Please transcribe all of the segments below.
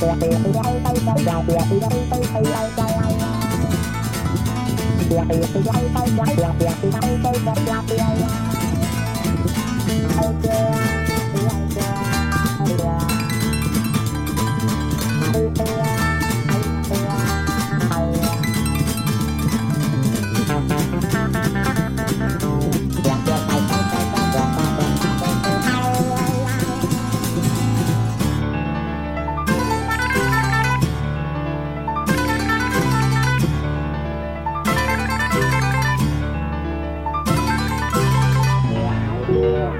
Yeah.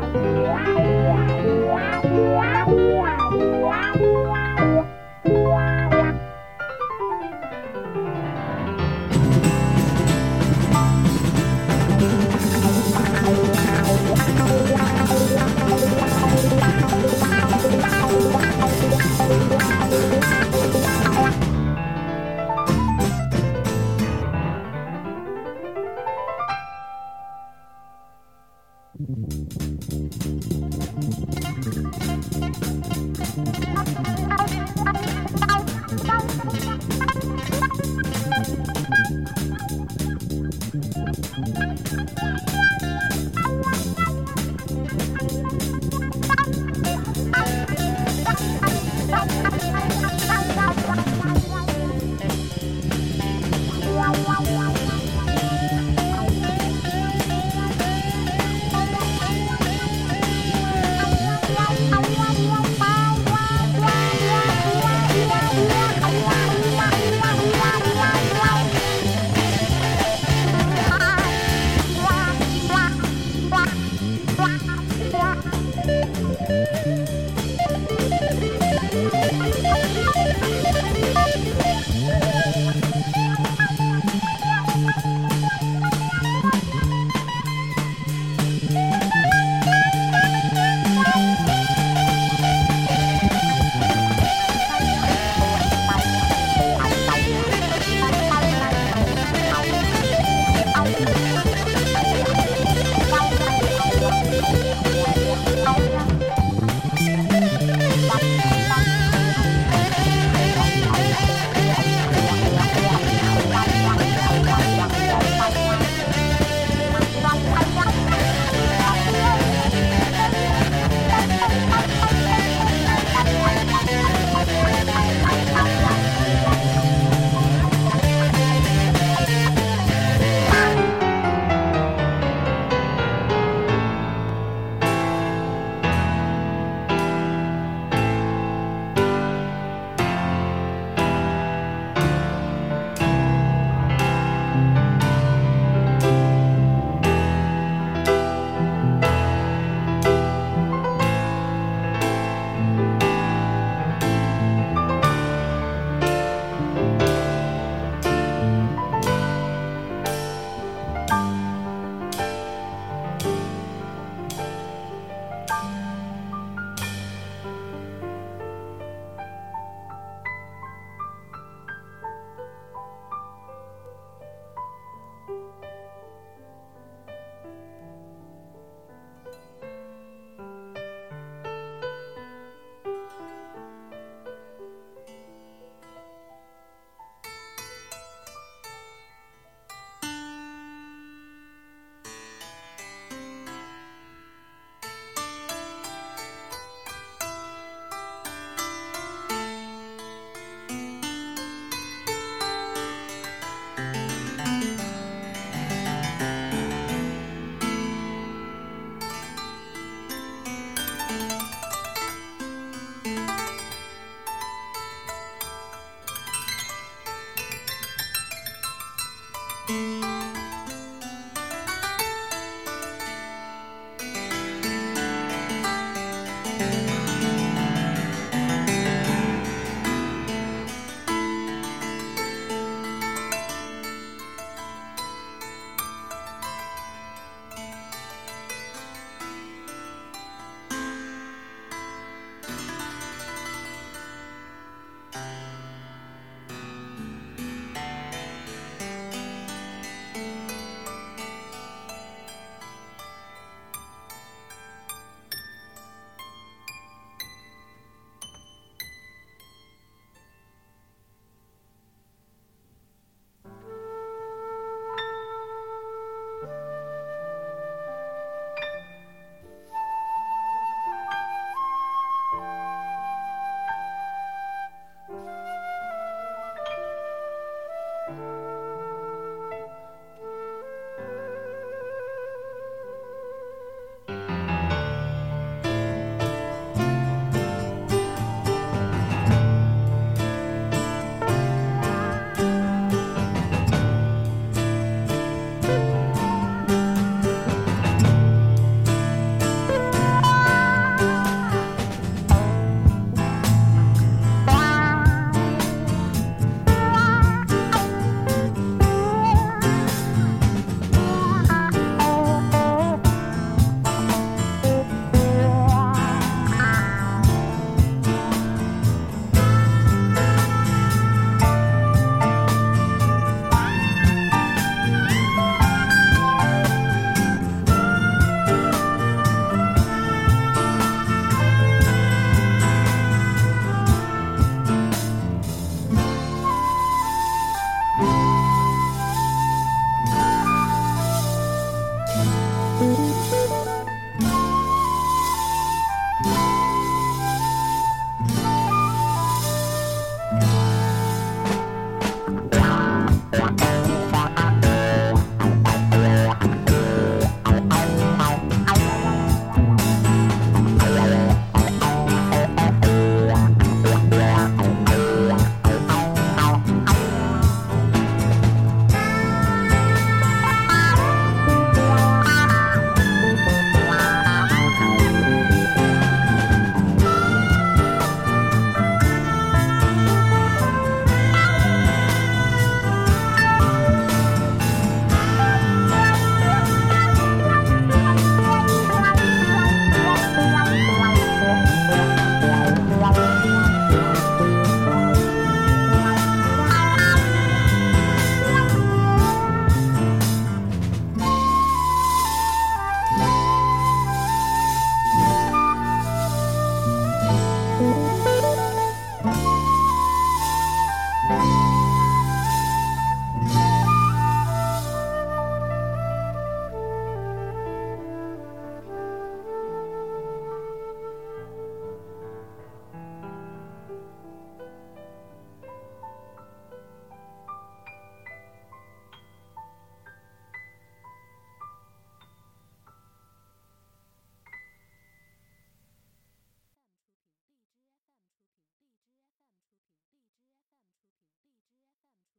Wow, wow, wow, wow. Música